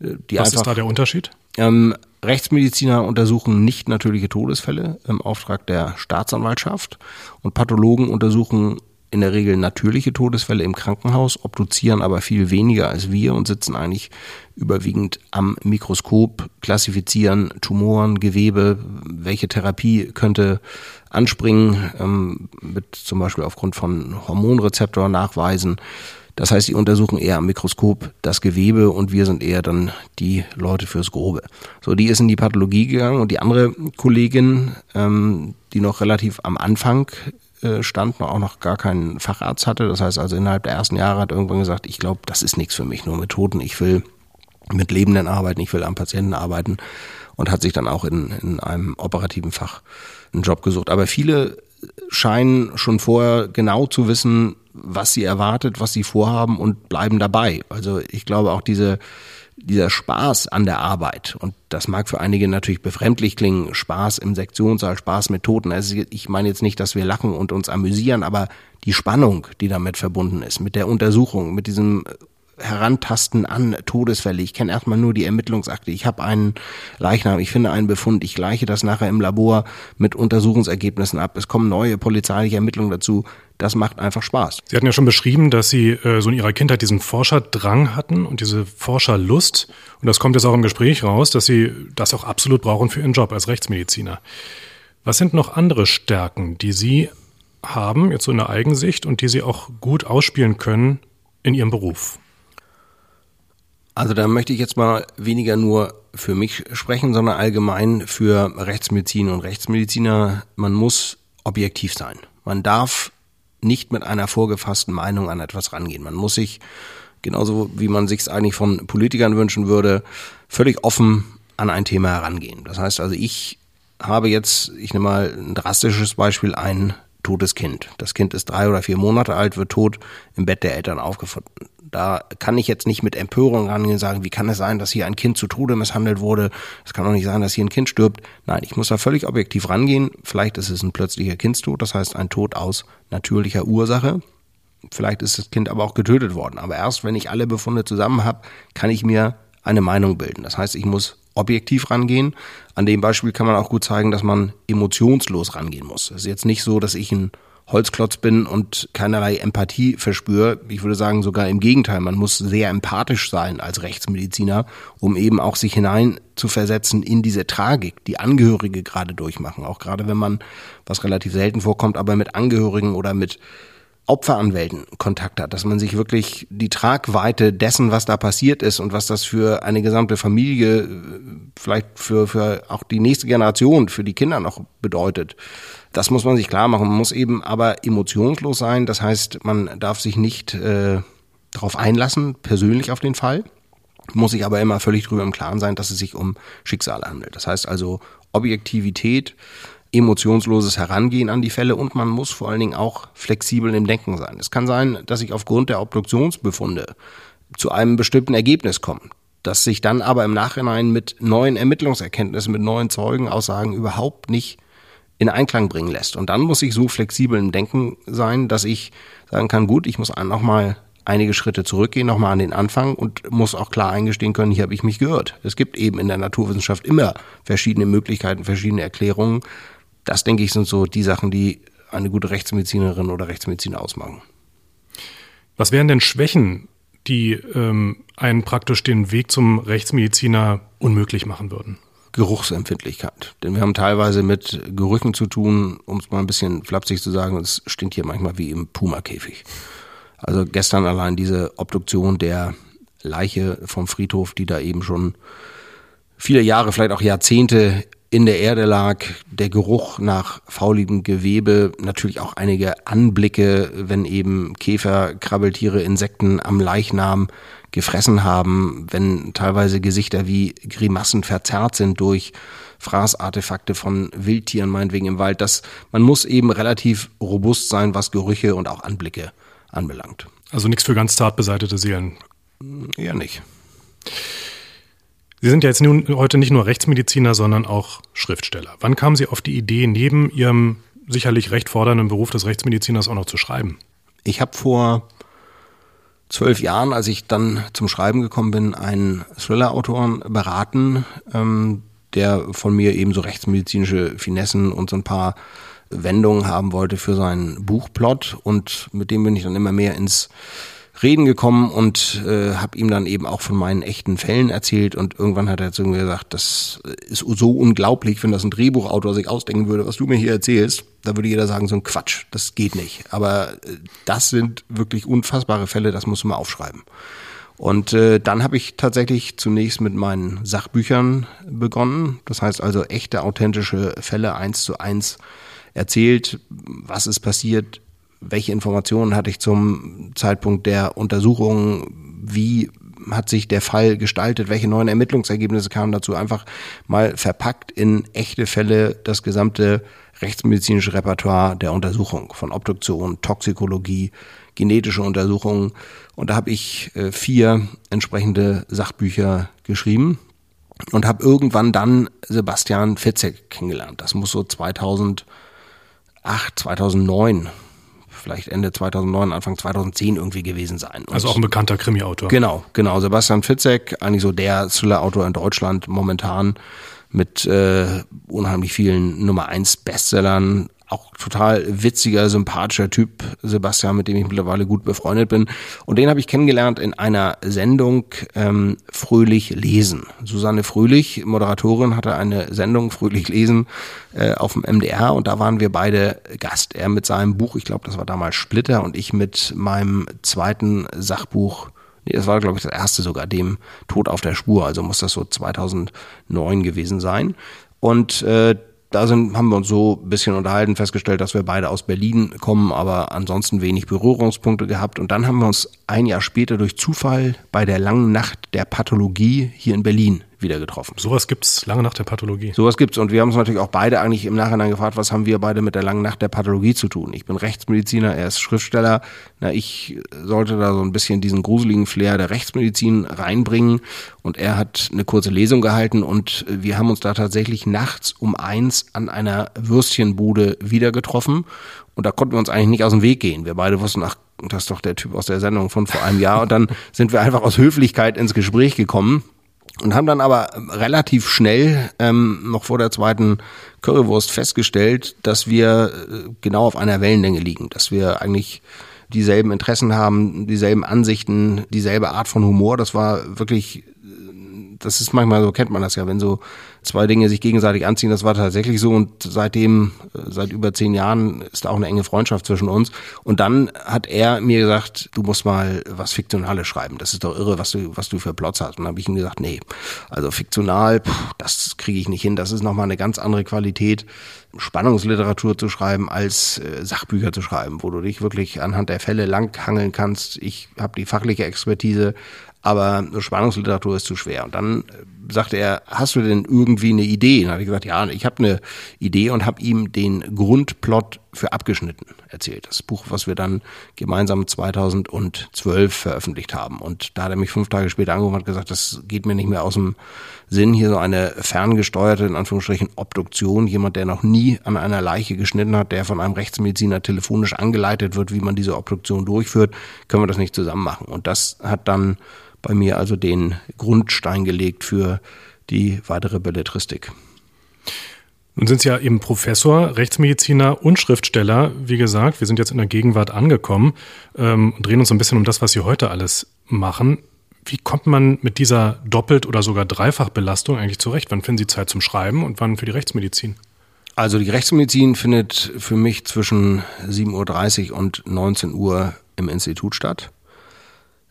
Was ist da der Unterschied? Ähm, Rechtsmediziner untersuchen nicht natürliche Todesfälle im Auftrag der Staatsanwaltschaft und Pathologen untersuchen in der Regel natürliche Todesfälle im Krankenhaus, obduzieren aber viel weniger als wir und sitzen eigentlich überwiegend am Mikroskop, klassifizieren Tumoren, Gewebe, welche Therapie könnte anspringen, ähm, mit zum Beispiel aufgrund von Hormonrezeptor nachweisen. Das heißt, sie untersuchen eher am Mikroskop das Gewebe und wir sind eher dann die Leute fürs Grobe. So, die ist in die Pathologie gegangen und die andere Kollegin, ähm, die noch relativ am Anfang äh, stand, auch noch gar keinen Facharzt hatte. Das heißt also innerhalb der ersten Jahre hat irgendwann gesagt, ich glaube, das ist nichts für mich, nur mit Toten. Ich will mit Lebenden arbeiten, ich will am Patienten arbeiten und hat sich dann auch in, in einem operativen Fach einen Job gesucht. Aber viele scheinen schon vorher genau zu wissen, was sie erwartet, was sie vorhaben und bleiben dabei. Also ich glaube auch diese dieser Spaß an der Arbeit, und das mag für einige natürlich befremdlich klingen, Spaß im Sektionssaal, Spaß mit Toten. Also ich meine jetzt nicht, dass wir lachen und uns amüsieren, aber die Spannung, die damit verbunden ist, mit der Untersuchung, mit diesem Herantasten an Todesfälle. Ich kenne erstmal nur die Ermittlungsakte. Ich habe einen Leichnam, ich finde einen Befund, ich gleiche das nachher im Labor mit Untersuchungsergebnissen ab. Es kommen neue polizeiliche Ermittlungen dazu. Das macht einfach Spaß. Sie hatten ja schon beschrieben, dass Sie äh, so in Ihrer Kindheit diesen Forscherdrang hatten und diese Forscherlust. Und das kommt jetzt auch im Gespräch raus, dass Sie das auch absolut brauchen für Ihren Job als Rechtsmediziner. Was sind noch andere Stärken, die Sie haben, jetzt so in der Eigensicht, und die Sie auch gut ausspielen können in Ihrem Beruf? Also da möchte ich jetzt mal weniger nur für mich sprechen, sondern allgemein für Rechtsmedizin und Rechtsmediziner. Man muss objektiv sein. Man darf nicht mit einer vorgefassten Meinung an etwas rangehen. Man muss sich, genauso wie man sich es eigentlich von Politikern wünschen würde, völlig offen an ein Thema herangehen. Das heißt also, ich habe jetzt, ich nehme mal ein drastisches Beispiel, ein totes Kind. Das Kind ist drei oder vier Monate alt, wird tot im Bett der Eltern aufgefunden. Da kann ich jetzt nicht mit Empörung rangehen und sagen, wie kann es sein, dass hier ein Kind zu Tode misshandelt wurde? Es kann doch nicht sein, dass hier ein Kind stirbt. Nein, ich muss da völlig objektiv rangehen. Vielleicht ist es ein plötzlicher Kindstod, das heißt ein Tod aus natürlicher Ursache. Vielleicht ist das Kind aber auch getötet worden. Aber erst wenn ich alle Befunde zusammen habe, kann ich mir eine Meinung bilden. Das heißt, ich muss objektiv rangehen. An dem Beispiel kann man auch gut zeigen, dass man emotionslos rangehen muss. Es ist jetzt nicht so, dass ich ein Holzklotz bin und keinerlei Empathie verspüre. Ich würde sagen, sogar im Gegenteil. Man muss sehr empathisch sein als Rechtsmediziner, um eben auch sich hinein zu versetzen in diese Tragik, die Angehörige gerade durchmachen. Auch gerade wenn man, was relativ selten vorkommt, aber mit Angehörigen oder mit Opferanwälten Kontakt hat, dass man sich wirklich die Tragweite dessen, was da passiert ist und was das für eine gesamte Familie, vielleicht für, für auch die nächste Generation, für die Kinder noch bedeutet. Das muss man sich klar machen. Man muss eben aber emotionslos sein. Das heißt, man darf sich nicht äh, darauf einlassen, persönlich auf den Fall, muss sich aber immer völlig drüber im Klaren sein, dass es sich um Schicksale handelt. Das heißt also Objektivität, emotionsloses Herangehen an die Fälle und man muss vor allen Dingen auch flexibel im Denken sein. Es kann sein, dass ich aufgrund der Obduktionsbefunde zu einem bestimmten Ergebnis komme, das sich dann aber im Nachhinein mit neuen Ermittlungserkenntnissen, mit neuen Zeugenaussagen überhaupt nicht in Einklang bringen lässt. Und dann muss ich so flexibel im Denken sein, dass ich sagen kann, gut, ich muss nochmal einige Schritte zurückgehen, nochmal an den Anfang und muss auch klar eingestehen können, hier habe ich mich gehört. Es gibt eben in der Naturwissenschaft immer verschiedene Möglichkeiten, verschiedene Erklärungen. Das, denke ich, sind so die Sachen, die eine gute Rechtsmedizinerin oder Rechtsmediziner ausmachen. Was wären denn Schwächen, die ähm, einen praktisch den Weg zum Rechtsmediziner unmöglich machen würden? Geruchsempfindlichkeit. Denn wir haben teilweise mit Gerüchen zu tun, um es mal ein bisschen flapsig zu sagen, es stinkt hier manchmal wie im Puma-Käfig. Also gestern allein diese Obduktion der Leiche vom Friedhof, die da eben schon viele Jahre, vielleicht auch Jahrzehnte in der Erde lag, der Geruch nach fauligem Gewebe, natürlich auch einige Anblicke, wenn eben Käfer, Krabbeltiere, Insekten am Leichnam gefressen haben, wenn teilweise Gesichter wie Grimassen verzerrt sind durch Fraßartefakte von Wildtieren, meinetwegen im Wald. Das, man muss eben relativ robust sein, was Gerüche und auch Anblicke anbelangt. Also nichts für ganz zart beseitete Seelen. Eher nicht. Sie sind ja jetzt nun, heute nicht nur Rechtsmediziner, sondern auch Schriftsteller. Wann kamen Sie auf die Idee, neben Ihrem sicherlich recht fordernden Beruf des Rechtsmediziners auch noch zu schreiben? Ich habe vor zwölf Jahren, als ich dann zum Schreiben gekommen bin, einen Thriller-Autoren beraten, ähm, der von mir eben so rechtsmedizinische Finessen und so ein paar Wendungen haben wollte für seinen Buchplot und mit dem bin ich dann immer mehr ins Reden gekommen und äh, habe ihm dann eben auch von meinen echten Fällen erzählt und irgendwann hat er zu mir gesagt, das ist so unglaublich, wenn das ein Drehbuchautor sich ausdenken würde, was du mir hier erzählst, da würde jeder sagen, so ein Quatsch, das geht nicht. Aber äh, das sind wirklich unfassbare Fälle, das musst du mal aufschreiben. Und äh, dann habe ich tatsächlich zunächst mit meinen Sachbüchern begonnen. Das heißt also echte, authentische Fälle eins zu eins erzählt, was ist passiert, welche Informationen hatte ich zum Zeitpunkt der Untersuchung, wie hat sich der Fall gestaltet, welche neuen Ermittlungsergebnisse kamen dazu, einfach mal verpackt in echte Fälle das gesamte rechtsmedizinische Repertoire der Untersuchung von Obduktion, Toxikologie, genetische Untersuchungen. Und da habe ich äh, vier entsprechende Sachbücher geschrieben und habe irgendwann dann Sebastian Fitzek kennengelernt. Das muss so 2008, 2009 vielleicht Ende 2009, Anfang 2010 irgendwie gewesen sein. Und also auch ein bekannter Krimi-Autor. Genau, genau. Sebastian Fitzek, eigentlich so der Thriller-Autor in Deutschland momentan mit äh, unheimlich vielen Nummer 1 Bestsellern, auch total witziger, sympathischer Typ, Sebastian, mit dem ich mittlerweile gut befreundet bin. Und den habe ich kennengelernt in einer Sendung ähm, Fröhlich lesen. Susanne Fröhlich, Moderatorin, hatte eine Sendung Fröhlich lesen äh, auf dem MDR und da waren wir beide Gast. Er mit seinem Buch, ich glaube, das war damals Splitter und ich mit meinem zweiten Sachbuch das war, glaube ich, das erste sogar, dem Tod auf der Spur. Also muss das so 2009 gewesen sein. Und äh, da sind, haben wir uns so ein bisschen unterhalten, festgestellt, dass wir beide aus Berlin kommen, aber ansonsten wenig Berührungspunkte gehabt. Und dann haben wir uns ein Jahr später durch Zufall bei der langen Nacht der Pathologie hier in Berlin wieder getroffen. Sowas gibt's lange nach der Pathologie. Sowas gibt's und wir haben uns natürlich auch beide eigentlich im Nachhinein gefragt, was haben wir beide mit der langen Nacht der Pathologie zu tun? Ich bin Rechtsmediziner, er ist Schriftsteller. Na, ich sollte da so ein bisschen diesen gruseligen Flair der Rechtsmedizin reinbringen und er hat eine kurze Lesung gehalten und wir haben uns da tatsächlich nachts um eins an einer Würstchenbude wieder getroffen und da konnten wir uns eigentlich nicht aus dem Weg gehen. Wir beide wussten, ach, das ist doch der Typ aus der Sendung von vor einem Jahr und dann sind wir einfach aus Höflichkeit ins Gespräch gekommen und haben dann aber relativ schnell ähm, noch vor der zweiten Currywurst festgestellt, dass wir äh, genau auf einer Wellenlänge liegen, dass wir eigentlich dieselben Interessen haben, dieselben Ansichten, dieselbe Art von Humor. Das war wirklich das ist manchmal so, kennt man das ja, wenn so zwei Dinge sich gegenseitig anziehen, das war tatsächlich so und seitdem, äh, seit über zehn Jahren ist da auch eine enge Freundschaft zwischen uns. Und dann hat er mir gesagt, du musst mal was Fiktionales schreiben. Das ist doch irre, was du, was du für Plots hast. Und dann habe ich ihm gesagt, nee, also fiktional, pff, das kriege ich nicht hin. Das ist nochmal eine ganz andere Qualität, Spannungsliteratur zu schreiben, als äh, Sachbücher zu schreiben, wo du dich wirklich anhand der Fälle langhangeln kannst. Ich habe die fachliche Expertise, aber Spannungsliteratur ist zu schwer. Und dann äh, sagte er, hast du denn irgendwie eine Idee? Und dann habe ich gesagt, ja, ich habe eine Idee und habe ihm den Grundplot für abgeschnitten erzählt. Das Buch, was wir dann gemeinsam 2012 veröffentlicht haben. Und da hat er mich fünf Tage später angerufen und gesagt, das geht mir nicht mehr aus dem Sinn. Hier so eine ferngesteuerte, in Anführungsstrichen, Obduktion. Jemand, der noch nie an einer Leiche geschnitten hat, der von einem Rechtsmediziner telefonisch angeleitet wird, wie man diese Obduktion durchführt, können wir das nicht zusammen machen. Und das hat dann bei mir also den Grundstein gelegt für die weitere Belletristik. Nun sind Sie ja eben Professor, Rechtsmediziner und Schriftsteller. Wie gesagt, wir sind jetzt in der Gegenwart angekommen ähm, und drehen uns ein bisschen um das, was Sie heute alles machen. Wie kommt man mit dieser Doppelt- oder sogar Dreifachbelastung eigentlich zurecht? Wann finden Sie Zeit zum Schreiben und wann für die Rechtsmedizin? Also die Rechtsmedizin findet für mich zwischen 7.30 Uhr und 19 Uhr im Institut statt.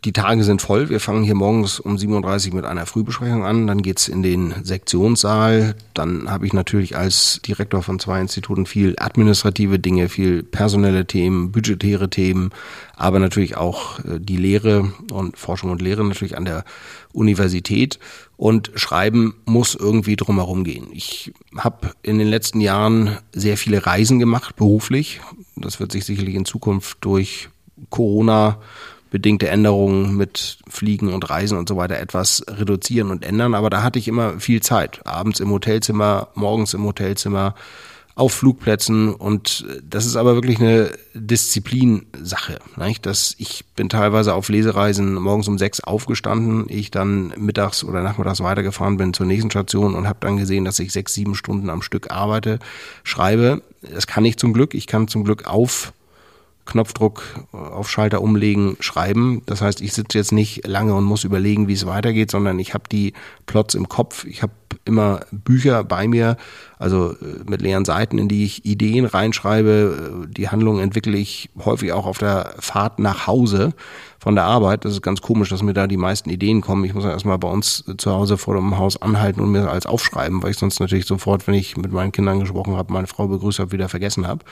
Die Tage sind voll. Wir fangen hier morgens um 7.30 Uhr mit einer Frühbesprechung an. Dann geht's in den Sektionssaal. Dann habe ich natürlich als Direktor von zwei Instituten viel administrative Dinge, viel personelle Themen, budgetäre Themen, aber natürlich auch äh, die Lehre und Forschung und Lehre natürlich an der Universität. Und Schreiben muss irgendwie drumherum gehen. Ich habe in den letzten Jahren sehr viele Reisen gemacht, beruflich. Das wird sich sicherlich in Zukunft durch Corona bedingte Änderungen mit Fliegen und Reisen und so weiter etwas reduzieren und ändern. Aber da hatte ich immer viel Zeit. Abends im Hotelzimmer, morgens im Hotelzimmer, auf Flugplätzen und das ist aber wirklich eine Disziplinsache. Nicht? Dass ich bin teilweise auf Lesereisen morgens um sechs aufgestanden, ich dann mittags oder nachmittags weitergefahren bin zur nächsten Station und habe dann gesehen, dass ich sechs, sieben Stunden am Stück arbeite, schreibe. Das kann ich zum Glück. Ich kann zum Glück auf Knopfdruck auf Schalter umlegen, schreiben. Das heißt, ich sitze jetzt nicht lange und muss überlegen, wie es weitergeht, sondern ich habe die Plots im Kopf. Ich habe immer Bücher bei mir, also äh, mit leeren Seiten, in die ich Ideen reinschreibe. Die Handlung entwickle ich häufig auch auf der Fahrt nach Hause von der Arbeit. Das ist ganz komisch, dass mir da die meisten Ideen kommen. Ich muss ja erstmal bei uns zu Hause vor dem Haus anhalten und mir alles aufschreiben, weil ich sonst natürlich sofort, wenn ich mit meinen Kindern gesprochen habe, meine Frau begrüßt habe, wieder vergessen habe.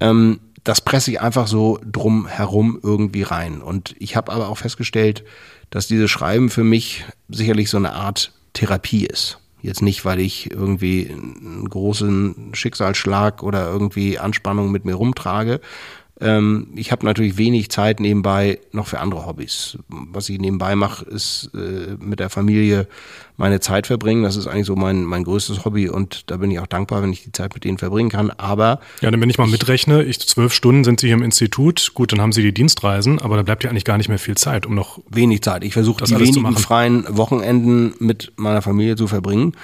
Ähm, das presse ich einfach so drum herum irgendwie rein. Und ich habe aber auch festgestellt, dass dieses Schreiben für mich sicherlich so eine Art Therapie ist. Jetzt nicht, weil ich irgendwie einen großen Schicksalsschlag oder irgendwie Anspannung mit mir rumtrage, ähm, ich habe natürlich wenig Zeit nebenbei noch für andere Hobbys. Was ich nebenbei mache, ist äh, mit der Familie meine Zeit verbringen. Das ist eigentlich so mein, mein größtes Hobby und da bin ich auch dankbar, wenn ich die Zeit mit denen verbringen kann. Aber. Ja, dann wenn ich mal mitrechne, ich, zwölf Stunden sind Sie hier im Institut. Gut, dann haben Sie die Dienstreisen, aber da bleibt ja eigentlich gar nicht mehr viel Zeit, um noch. Wenig Zeit. Ich versuche die wenigen freien Wochenenden mit meiner Familie zu verbringen.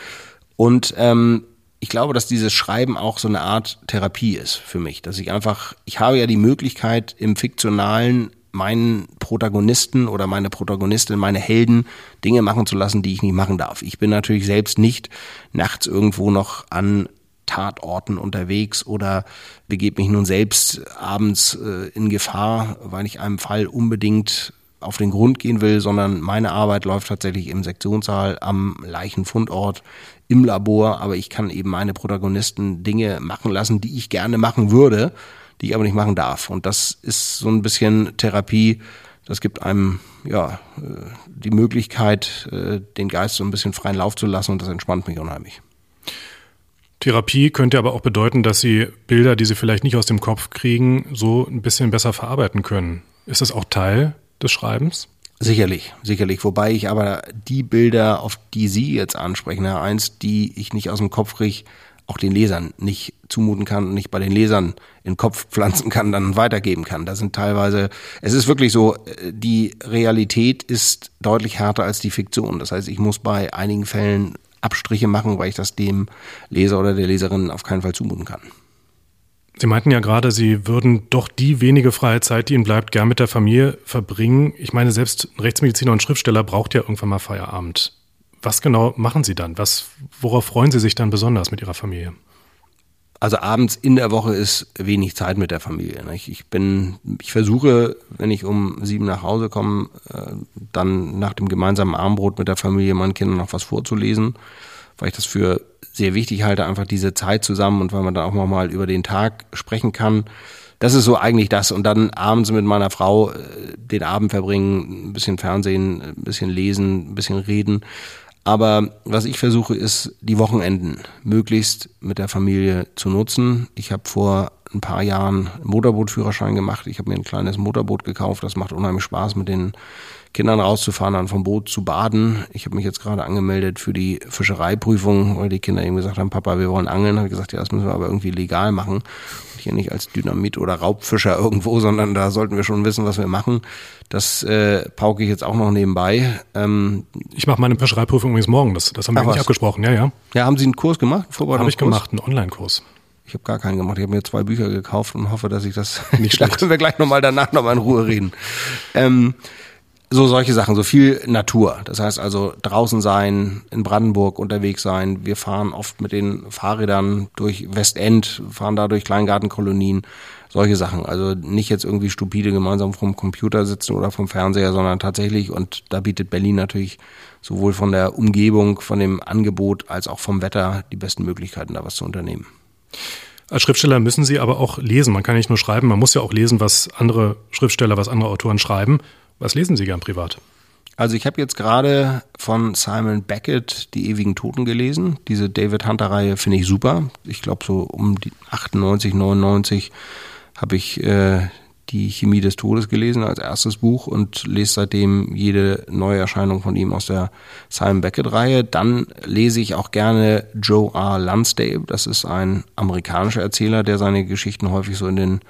Und ähm, ich glaube, dass dieses Schreiben auch so eine Art Therapie ist für mich, dass ich einfach, ich habe ja die Möglichkeit im fiktionalen meinen Protagonisten oder meine Protagonistin, meine Helden Dinge machen zu lassen, die ich nicht machen darf. Ich bin natürlich selbst nicht nachts irgendwo noch an Tatorten unterwegs oder begebe mich nun selbst abends äh, in Gefahr, weil ich einem Fall unbedingt auf den Grund gehen will, sondern meine Arbeit läuft tatsächlich im Sektionssaal, am Leichenfundort, im Labor, aber ich kann eben meine Protagonisten Dinge machen lassen, die ich gerne machen würde, die ich aber nicht machen darf. Und das ist so ein bisschen Therapie. Das gibt einem ja äh, die Möglichkeit, äh, den Geist so ein bisschen freien Lauf zu lassen und das entspannt mich unheimlich. Therapie könnte aber auch bedeuten, dass Sie Bilder, die Sie vielleicht nicht aus dem Kopf kriegen, so ein bisschen besser verarbeiten können. Ist das auch Teil des Schreibens? Sicherlich, sicherlich. Wobei ich aber die Bilder, auf die Sie jetzt ansprechen, Herr Eins, die ich nicht aus dem Kopf kriege, auch den Lesern nicht zumuten kann und nicht bei den Lesern in den Kopf pflanzen kann, dann weitergeben kann. Da sind teilweise, es ist wirklich so, die Realität ist deutlich härter als die Fiktion. Das heißt, ich muss bei einigen Fällen Abstriche machen, weil ich das dem Leser oder der Leserin auf keinen Fall zumuten kann. Sie meinten ja gerade, Sie würden doch die wenige freie Zeit, die Ihnen bleibt, gern mit der Familie verbringen. Ich meine, selbst ein Rechtsmediziner und Schriftsteller braucht ja irgendwann mal Feierabend. Was genau machen Sie dann? Was, worauf freuen Sie sich dann besonders mit Ihrer Familie? Also abends in der Woche ist wenig Zeit mit der Familie. Ich bin, ich versuche, wenn ich um sieben nach Hause komme, äh, dann nach dem gemeinsamen Armbrot mit der Familie meinen Kindern noch was vorzulesen, weil ich das für sehr wichtig halte, einfach diese Zeit zusammen und weil man dann auch mal über den Tag sprechen kann. Das ist so eigentlich das. Und dann abends mit meiner Frau äh, den Abend verbringen, ein bisschen Fernsehen, ein bisschen lesen, ein bisschen reden. Aber was ich versuche, ist, die Wochenenden möglichst mit der Familie zu nutzen. Ich habe vor ein paar Jahren einen Motorbootführerschein gemacht. Ich habe mir ein kleines Motorboot gekauft. Das macht unheimlich Spaß, mit den Kindern rauszufahren, dann vom Boot zu baden. Ich habe mich jetzt gerade angemeldet für die Fischereiprüfung, weil die Kinder eben gesagt haben, Papa, wir wollen angeln. Habe ich gesagt, ja, das müssen wir aber irgendwie legal machen. Und hier nicht als Dynamit oder Raubfischer irgendwo, sondern da sollten wir schon wissen, was wir machen. Das äh, pauke ich jetzt auch noch nebenbei. Ähm, ich mache meine Fischereiprüfung übrigens morgen. Das, das haben wir nicht abgesprochen. Ja, ja. Ja, haben Sie einen Kurs gemacht? Habe ich gemacht, einen Online-Kurs. Ich habe gar keinen gemacht. Ich habe mir zwei Bücher gekauft und hoffe, dass ich das. Nicht da können wir gleich nochmal danach nochmal in Ruhe reden. Ähm, so solche Sachen, so viel Natur. Das heißt also draußen sein, in Brandenburg unterwegs sein. Wir fahren oft mit den Fahrrädern durch Westend, fahren da durch Kleingartenkolonien, solche Sachen. Also nicht jetzt irgendwie stupide gemeinsam vom Computer sitzen oder vom Fernseher, sondern tatsächlich, und da bietet Berlin natürlich sowohl von der Umgebung, von dem Angebot als auch vom Wetter die besten Möglichkeiten, da was zu unternehmen. Als Schriftsteller müssen Sie aber auch lesen. Man kann nicht nur schreiben, man muss ja auch lesen, was andere Schriftsteller, was andere Autoren schreiben. Was lesen Sie gern privat? Also ich habe jetzt gerade von Simon Beckett die ewigen Toten gelesen. Diese David Hunter-Reihe finde ich super. Ich glaube so um die 98, 99 habe ich äh, die Chemie des Todes gelesen als erstes Buch und lese seitdem jede neue Erscheinung von ihm aus der Simon Beckett-Reihe. Dann lese ich auch gerne Joe R. Lansdale. Das ist ein amerikanischer Erzähler, der seine Geschichten häufig so in den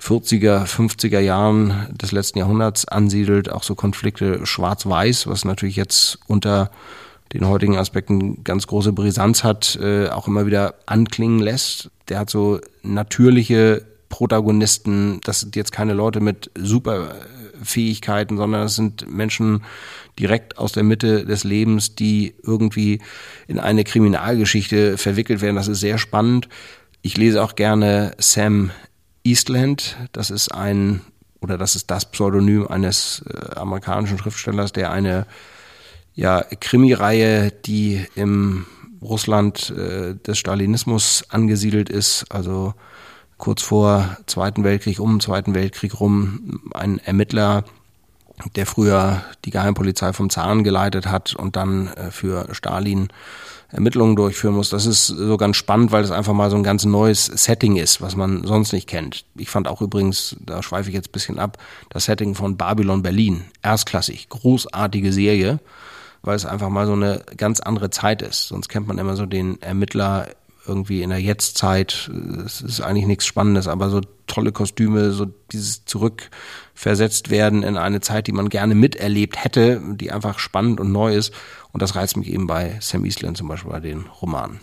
40er, 50er Jahren des letzten Jahrhunderts ansiedelt. Auch so Konflikte schwarz-weiß, was natürlich jetzt unter den heutigen Aspekten ganz große Brisanz hat, äh, auch immer wieder anklingen lässt. Der hat so natürliche Protagonisten, das sind jetzt keine Leute mit Superfähigkeiten, sondern das sind Menschen direkt aus der Mitte des Lebens, die irgendwie in eine Kriminalgeschichte verwickelt werden. Das ist sehr spannend. Ich lese auch gerne Sam Eastland. Das ist ein, oder das ist das Pseudonym eines äh, amerikanischen Schriftstellers, der eine ja, Krimireihe, die im Russland äh, des Stalinismus angesiedelt ist, also kurz vor Zweiten Weltkrieg, um den Zweiten Weltkrieg rum, ein Ermittler, der früher die Geheimpolizei vom Zaren geleitet hat und dann äh, für Stalin Ermittlungen durchführen muss. Das ist so ganz spannend, weil es einfach mal so ein ganz neues Setting ist, was man sonst nicht kennt. Ich fand auch übrigens, da schweife ich jetzt ein bisschen ab, das Setting von Babylon Berlin. Erstklassig, großartige Serie, weil es einfach mal so eine ganz andere Zeit ist. Sonst kennt man immer so den Ermittler irgendwie in der Jetztzeit. Es ist eigentlich nichts Spannendes, aber so tolle Kostüme, so dieses zurückversetzt werden in eine Zeit, die man gerne miterlebt hätte, die einfach spannend und neu ist. Und das reizt mich eben bei Sam Eastland zum Beispiel bei den Romanen.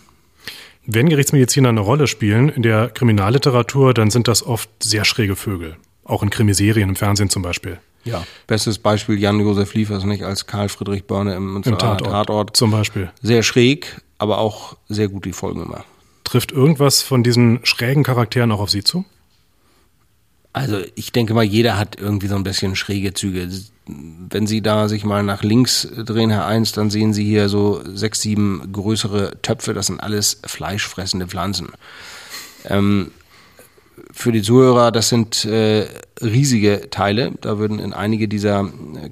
Wenn Gerichtsmediziner eine Rolle spielen in der Kriminalliteratur, dann sind das oft sehr schräge Vögel. Auch in Krimiserien im Fernsehen zum Beispiel. Ja, bestes Beispiel Jan-Josef Liefers, nicht als Karl Friedrich Börne im, Im Tatort, Tatort. Zum Beispiel. Sehr schräg, aber auch sehr gut die Folgen immer. Trifft irgendwas von diesen schrägen Charakteren auch auf Sie zu? Also ich denke mal, jeder hat irgendwie so ein bisschen schräge Züge. Wenn Sie da sich mal nach links drehen, Herr Eins, dann sehen Sie hier so sechs, sieben größere Töpfe. Das sind alles fleischfressende Pflanzen. Ähm, für die Zuhörer, das sind äh, riesige Teile. Da würden in einige dieser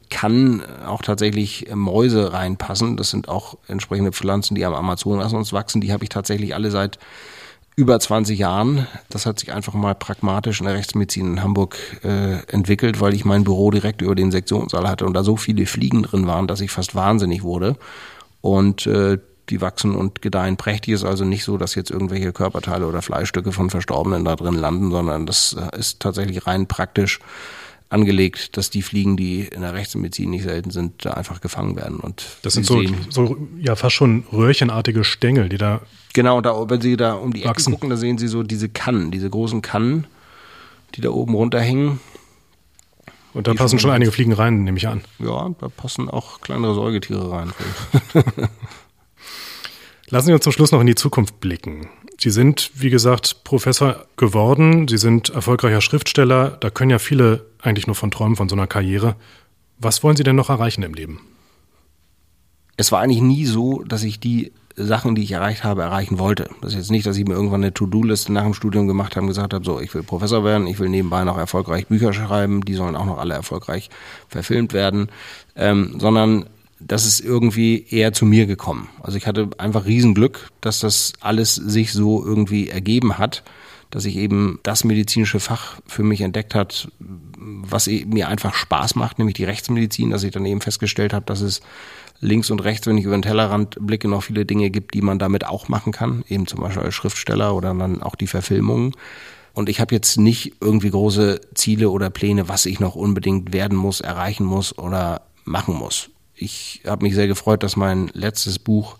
Kannen auch tatsächlich Mäuse reinpassen. Das sind auch entsprechende Pflanzen, die am Amazonas sonst wachsen. Die habe ich tatsächlich alle seit über 20 Jahren. Das hat sich einfach mal pragmatisch in der Rechtsmedizin in Hamburg äh, entwickelt, weil ich mein Büro direkt über den Sektionssaal hatte und da so viele Fliegen drin waren, dass ich fast wahnsinnig wurde. Und äh, die wachsen und gedeihen prächtig. Ist also nicht so, dass jetzt irgendwelche Körperteile oder Fleischstücke von Verstorbenen da drin landen, sondern das äh, ist tatsächlich rein praktisch angelegt, dass die Fliegen, die in der Rechtsmedizin nicht selten sind, da einfach gefangen werden. Und das sind so, so, ja fast schon röhrchenartige Stängel, die da. Genau, da, wenn Sie da um die Ecke gucken, da sehen Sie so diese Kannen, diese großen Kannen, die da oben runterhängen. Und da passen schon einige Fliegen rein, nehme ich an. Ja, da passen auch kleinere Säugetiere rein. Lassen Sie uns zum Schluss noch in die Zukunft blicken. Sie sind, wie gesagt, Professor geworden. Sie sind erfolgreicher Schriftsteller. Da können ja viele eigentlich nur von träumen von so einer Karriere. Was wollen Sie denn noch erreichen im Leben? Es war eigentlich nie so, dass ich die Sachen, die ich erreicht habe, erreichen wollte. Das ist jetzt nicht, dass ich mir irgendwann eine To-Do-Liste nach dem Studium gemacht habe und gesagt habe, so, ich will Professor werden, ich will nebenbei noch erfolgreich Bücher schreiben, die sollen auch noch alle erfolgreich verfilmt werden, ähm, sondern das ist irgendwie eher zu mir gekommen. Also ich hatte einfach Riesenglück, dass das alles sich so irgendwie ergeben hat, dass ich eben das medizinische Fach für mich entdeckt hat, was mir einfach Spaß macht, nämlich die Rechtsmedizin, dass ich dann eben festgestellt habe, dass es links und rechts, wenn ich über den Tellerrand blicke, noch viele Dinge gibt, die man damit auch machen kann, eben zum Beispiel als Schriftsteller oder dann auch die Verfilmungen. Und ich habe jetzt nicht irgendwie große Ziele oder Pläne, was ich noch unbedingt werden muss, erreichen muss oder machen muss ich habe mich sehr gefreut, dass mein letztes Buch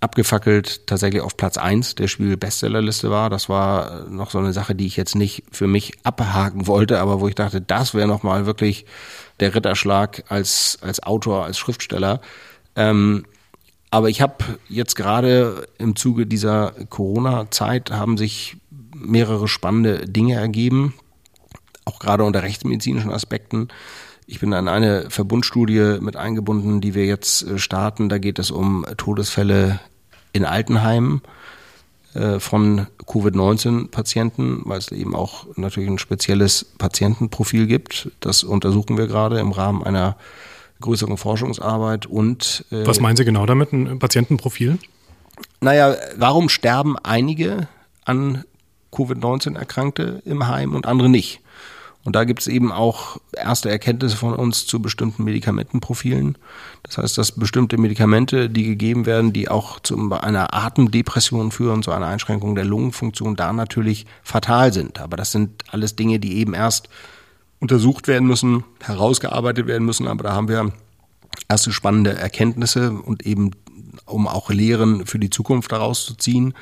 abgefackelt tatsächlich auf Platz eins der Spiegel-Bestsellerliste war. Das war noch so eine Sache, die ich jetzt nicht für mich abhaken wollte, aber wo ich dachte, das wäre nochmal wirklich der Ritterschlag als, als Autor, als Schriftsteller. Ähm, aber ich habe jetzt gerade im Zuge dieser Corona-Zeit haben sich mehrere spannende Dinge ergeben, auch gerade unter rechtsmedizinischen Aspekten. Ich bin an eine Verbundstudie mit eingebunden, die wir jetzt äh, starten. Da geht es um Todesfälle in Altenheimen äh, von Covid-19-Patienten, weil es eben auch natürlich ein spezielles Patientenprofil gibt. Das untersuchen wir gerade im Rahmen einer größeren Forschungsarbeit und äh, Was meinen Sie genau damit, ein Patientenprofil? Naja, warum sterben einige an Covid-19 Erkrankte im Heim und andere nicht? Und da gibt es eben auch erste Erkenntnisse von uns zu bestimmten Medikamentenprofilen. Das heißt, dass bestimmte Medikamente, die gegeben werden, die auch zu einer Atemdepression führen, zu einer Einschränkung der Lungenfunktion, da natürlich fatal sind. Aber das sind alles Dinge, die eben erst untersucht werden müssen, herausgearbeitet werden müssen. Aber da haben wir erste spannende Erkenntnisse und eben um auch Lehren für die Zukunft daraus zu ziehen.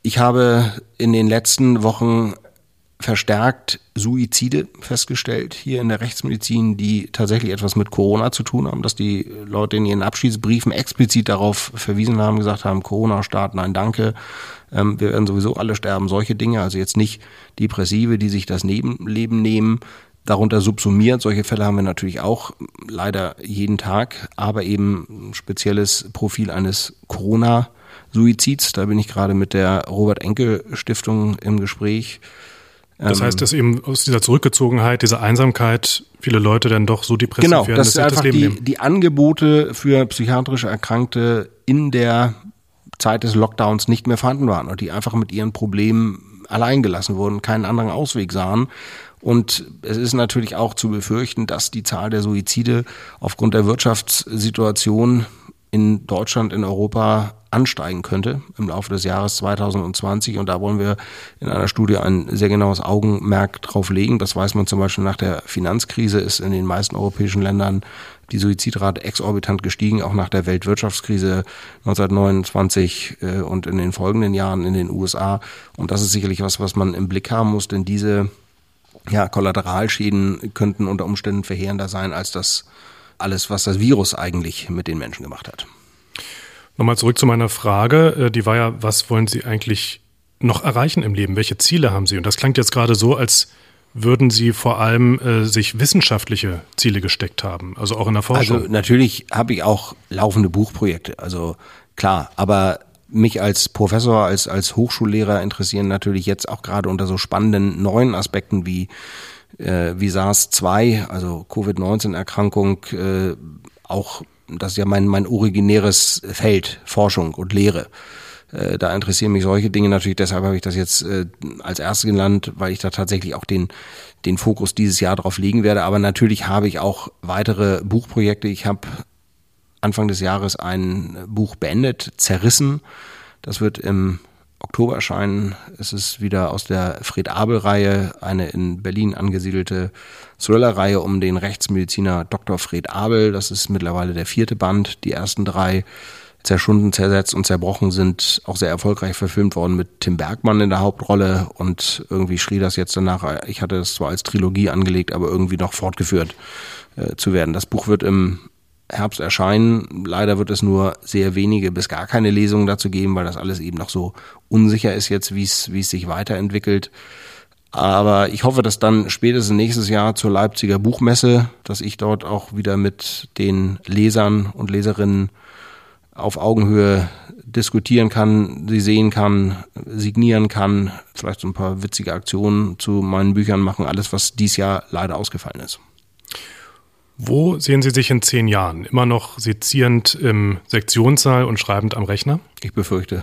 Ich habe in den letzten Wochen verstärkt Suizide festgestellt hier in der Rechtsmedizin, die tatsächlich etwas mit Corona zu tun haben, dass die Leute in ihren Abschiedsbriefen explizit darauf verwiesen haben, gesagt haben, Corona-Start, nein, danke, ähm, wir werden sowieso alle sterben, solche Dinge, also jetzt nicht Depressive, die sich das Nebenleben nehmen, darunter subsumiert. Solche Fälle haben wir natürlich auch leider jeden Tag, aber eben ein spezielles Profil eines Corona-Suizids. Da bin ich gerade mit der Robert Enke Stiftung im Gespräch das ähm, heißt, dass eben aus dieser Zurückgezogenheit, dieser Einsamkeit viele Leute dann doch so depressiv genau, werden, dass, sie einfach das Leben die, die Angebote für psychiatrische Erkrankte in der Zeit des Lockdowns nicht mehr vorhanden waren und die einfach mit ihren Problemen allein gelassen wurden, keinen anderen Ausweg sahen. Und es ist natürlich auch zu befürchten, dass die Zahl der Suizide aufgrund der Wirtschaftssituation in Deutschland, in Europa ansteigen könnte im Laufe des Jahres 2020. Und da wollen wir in einer Studie ein sehr genaues Augenmerk drauf legen. Das weiß man zum Beispiel nach der Finanzkrise ist in den meisten europäischen Ländern die Suizidrate exorbitant gestiegen, auch nach der Weltwirtschaftskrise 1929 äh, und in den folgenden Jahren in den USA. Und das ist sicherlich was, was man im Blick haben muss, denn diese ja, Kollateralschäden könnten unter Umständen verheerender sein als das alles, was das Virus eigentlich mit den Menschen gemacht hat. Nochmal zurück zu meiner Frage. Äh, die war ja, was wollen Sie eigentlich noch erreichen im Leben? Welche Ziele haben Sie? Und das klingt jetzt gerade so, als würden Sie vor allem äh, sich wissenschaftliche Ziele gesteckt haben, also auch in der Forschung? Also natürlich habe ich auch laufende Buchprojekte, also klar, aber mich als Professor, als, als Hochschullehrer interessieren natürlich jetzt auch gerade unter so spannenden neuen Aspekten wie, äh, wie SARS-2, also Covid-19-Erkrankung, äh, auch das ist ja mein, mein originäres Feld, Forschung und Lehre. Äh, da interessieren mich solche Dinge natürlich, deshalb habe ich das jetzt äh, als erstes genannt, weil ich da tatsächlich auch den, den Fokus dieses Jahr drauf legen werde. Aber natürlich habe ich auch weitere Buchprojekte. Ich habe Anfang des Jahres ein Buch beendet, Zerrissen. Das wird im Oktober erscheinen. Es ist wieder aus der Fred Abel-Reihe, eine in Berlin angesiedelte Thriller-Reihe um den Rechtsmediziner Dr. Fred Abel. Das ist mittlerweile der vierte Band. Die ersten drei zerschunden, zersetzt und zerbrochen sind auch sehr erfolgreich verfilmt worden mit Tim Bergmann in der Hauptrolle und irgendwie schrie das jetzt danach, ich hatte es zwar als Trilogie angelegt, aber irgendwie noch fortgeführt äh, zu werden. Das Buch wird im Herbst erscheinen. Leider wird es nur sehr wenige bis gar keine Lesungen dazu geben, weil das alles eben noch so unsicher ist jetzt, wie es, wie es sich weiterentwickelt. Aber ich hoffe, dass dann spätestens nächstes Jahr zur Leipziger Buchmesse, dass ich dort auch wieder mit den Lesern und Leserinnen auf Augenhöhe diskutieren kann, sie sehen kann, signieren kann, vielleicht so ein paar witzige Aktionen zu meinen Büchern machen, alles, was dies Jahr leider ausgefallen ist. Wo sehen Sie sich in zehn Jahren? Immer noch sezierend im Sektionssaal und schreibend am Rechner? Ich befürchte.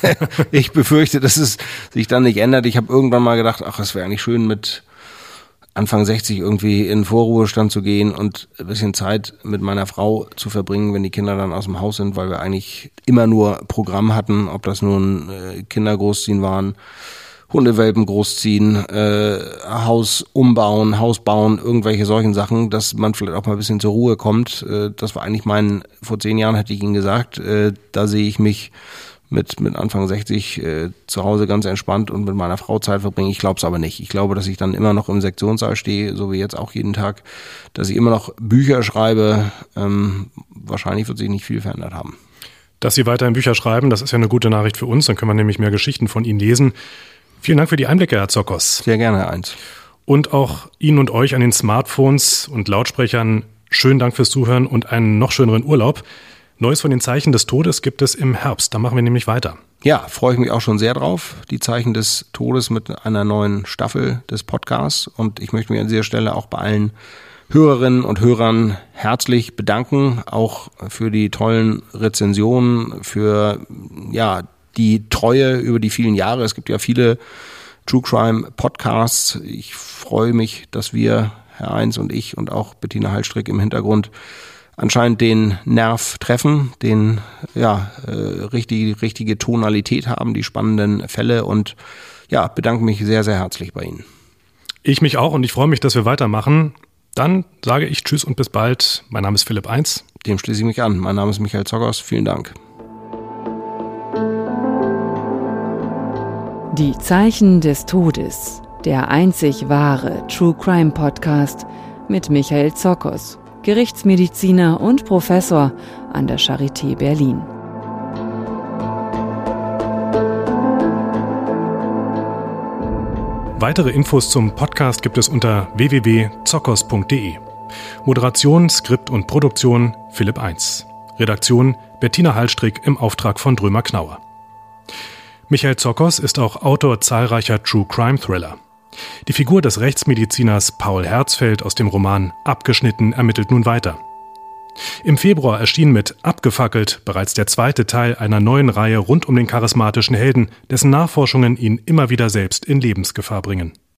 ich befürchte, dass es sich dann nicht ändert. Ich habe irgendwann mal gedacht, ach, es wäre eigentlich schön mit Anfang 60 irgendwie in Vorruhestand zu gehen und ein bisschen Zeit mit meiner Frau zu verbringen, wenn die Kinder dann aus dem Haus sind, weil wir eigentlich immer nur Programm hatten, ob das nun äh, Kinder großziehen waren Hundewelpen großziehen, äh, Haus umbauen, Haus bauen, irgendwelche solchen Sachen, dass man vielleicht auch mal ein bisschen zur Ruhe kommt. Äh, das war eigentlich mein, vor zehn Jahren hätte ich Ihnen gesagt, äh, da sehe ich mich mit, mit Anfang 60 äh, zu Hause ganz entspannt und mit meiner Frau Zeit verbringen. Ich glaube es aber nicht. Ich glaube, dass ich dann immer noch im Sektionssaal stehe, so wie jetzt auch jeden Tag, dass ich immer noch Bücher schreibe. Ähm, wahrscheinlich wird sich nicht viel verändert haben. Dass Sie weiterhin Bücher schreiben, das ist ja eine gute Nachricht für uns. Dann können wir nämlich mehr Geschichten von Ihnen lesen. Vielen Dank für die Einblicke, Herr Zokos. Sehr gerne, Herr Eins. Und auch Ihnen und euch an den Smartphones und Lautsprechern schönen Dank fürs Zuhören und einen noch schöneren Urlaub. Neues von den Zeichen des Todes gibt es im Herbst. Da machen wir nämlich weiter. Ja, freue ich mich auch schon sehr drauf. Die Zeichen des Todes mit einer neuen Staffel des Podcasts. Und ich möchte mich an dieser Stelle auch bei allen Hörerinnen und Hörern herzlich bedanken, auch für die tollen Rezensionen, für ja die Treue über die vielen Jahre. Es gibt ja viele True Crime Podcasts. Ich freue mich, dass wir, Herr Eins und ich und auch Bettina Hallstrick im Hintergrund anscheinend den Nerv treffen, den ja äh, richtige richtige Tonalität haben, die spannenden Fälle und ja bedanke mich sehr sehr herzlich bei Ihnen. Ich mich auch und ich freue mich, dass wir weitermachen. Dann sage ich Tschüss und bis bald. Mein Name ist Philipp Eins. Dem schließe ich mich an. Mein Name ist Michael Zockers. Vielen Dank. Die Zeichen des Todes. Der einzig wahre True Crime Podcast mit Michael Zockers, Gerichtsmediziner und Professor an der Charité Berlin. Weitere Infos zum Podcast gibt es unter www.zockers.de. Moderation, Skript und Produktion Philipp 1. Redaktion Bettina Hallstrick im Auftrag von Drömer Knauer. Michael Zockers ist auch Autor zahlreicher True Crime Thriller. Die Figur des Rechtsmediziners Paul Herzfeld aus dem Roman Abgeschnitten ermittelt nun weiter. Im Februar erschien mit Abgefackelt bereits der zweite Teil einer neuen Reihe rund um den charismatischen Helden, dessen Nachforschungen ihn immer wieder selbst in Lebensgefahr bringen.